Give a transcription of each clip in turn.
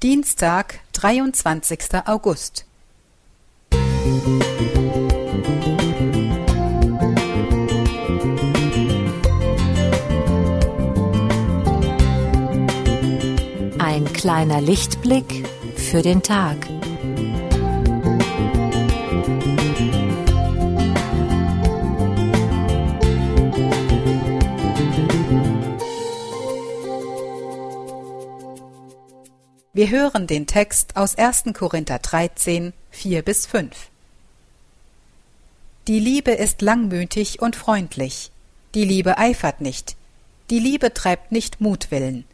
Dienstag, 23. August. Ein kleiner Lichtblick für den Tag. Wir hören den Text aus 1. Korinther 13, 4 bis 5. Die Liebe ist langmütig und freundlich. Die Liebe eifert nicht. Die Liebe treibt nicht Mutwillen.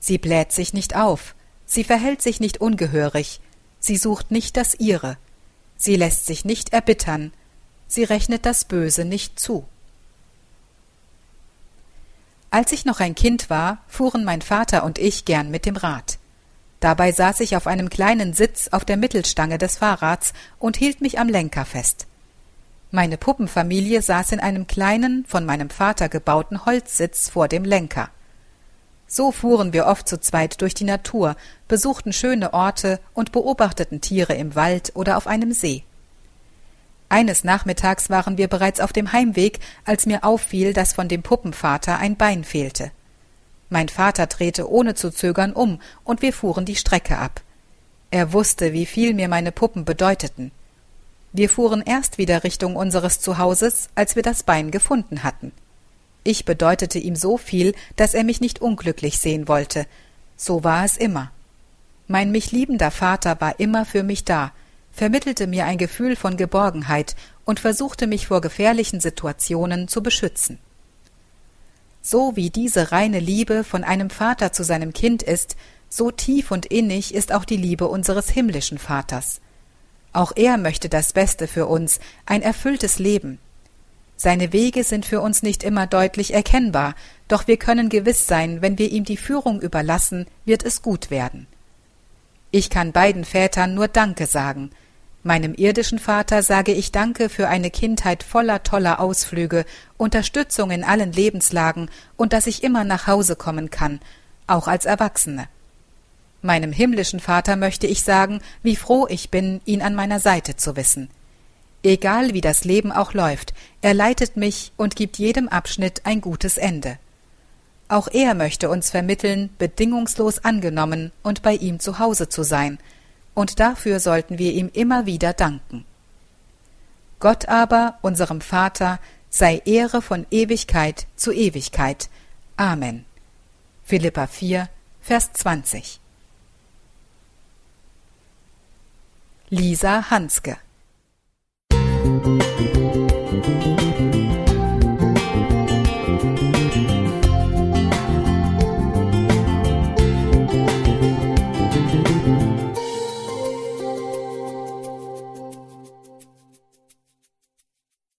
Sie bläht sich nicht auf. Sie verhält sich nicht ungehörig. Sie sucht nicht das ihre. Sie lässt sich nicht erbittern. Sie rechnet das Böse nicht zu. Als ich noch ein Kind war, fuhren mein Vater und ich gern mit dem Rad. Dabei saß ich auf einem kleinen Sitz auf der Mittelstange des Fahrrads und hielt mich am Lenker fest. Meine Puppenfamilie saß in einem kleinen, von meinem Vater gebauten Holzsitz vor dem Lenker. So fuhren wir oft zu zweit durch die Natur, besuchten schöne Orte und beobachteten Tiere im Wald oder auf einem See. Eines Nachmittags waren wir bereits auf dem Heimweg, als mir auffiel, dass von dem Puppenvater ein Bein fehlte. Mein Vater drehte ohne zu zögern um, und wir fuhren die Strecke ab. Er wusste, wie viel mir meine Puppen bedeuteten. Wir fuhren erst wieder Richtung unseres Zuhauses, als wir das Bein gefunden hatten. Ich bedeutete ihm so viel, dass er mich nicht unglücklich sehen wollte. So war es immer. Mein mich liebender Vater war immer für mich da, vermittelte mir ein Gefühl von Geborgenheit und versuchte mich vor gefährlichen Situationen zu beschützen. So wie diese reine Liebe von einem Vater zu seinem Kind ist, so tief und innig ist auch die Liebe unseres himmlischen Vaters. Auch er möchte das Beste für uns, ein erfülltes Leben. Seine Wege sind für uns nicht immer deutlich erkennbar, doch wir können gewiss sein, wenn wir ihm die Führung überlassen, wird es gut werden. Ich kann beiden Vätern nur Danke sagen, Meinem irdischen Vater sage ich Danke für eine Kindheit voller toller Ausflüge, Unterstützung in allen Lebenslagen und dass ich immer nach Hause kommen kann, auch als Erwachsene. Meinem himmlischen Vater möchte ich sagen, wie froh ich bin, ihn an meiner Seite zu wissen. Egal wie das Leben auch läuft, er leitet mich und gibt jedem Abschnitt ein gutes Ende. Auch er möchte uns vermitteln, bedingungslos angenommen und bei ihm zu Hause zu sein – und dafür sollten wir ihm immer wieder danken. Gott aber, unserem Vater, sei Ehre von Ewigkeit zu Ewigkeit. Amen. Philippa 4, Vers 20. Lisa Hanske Musik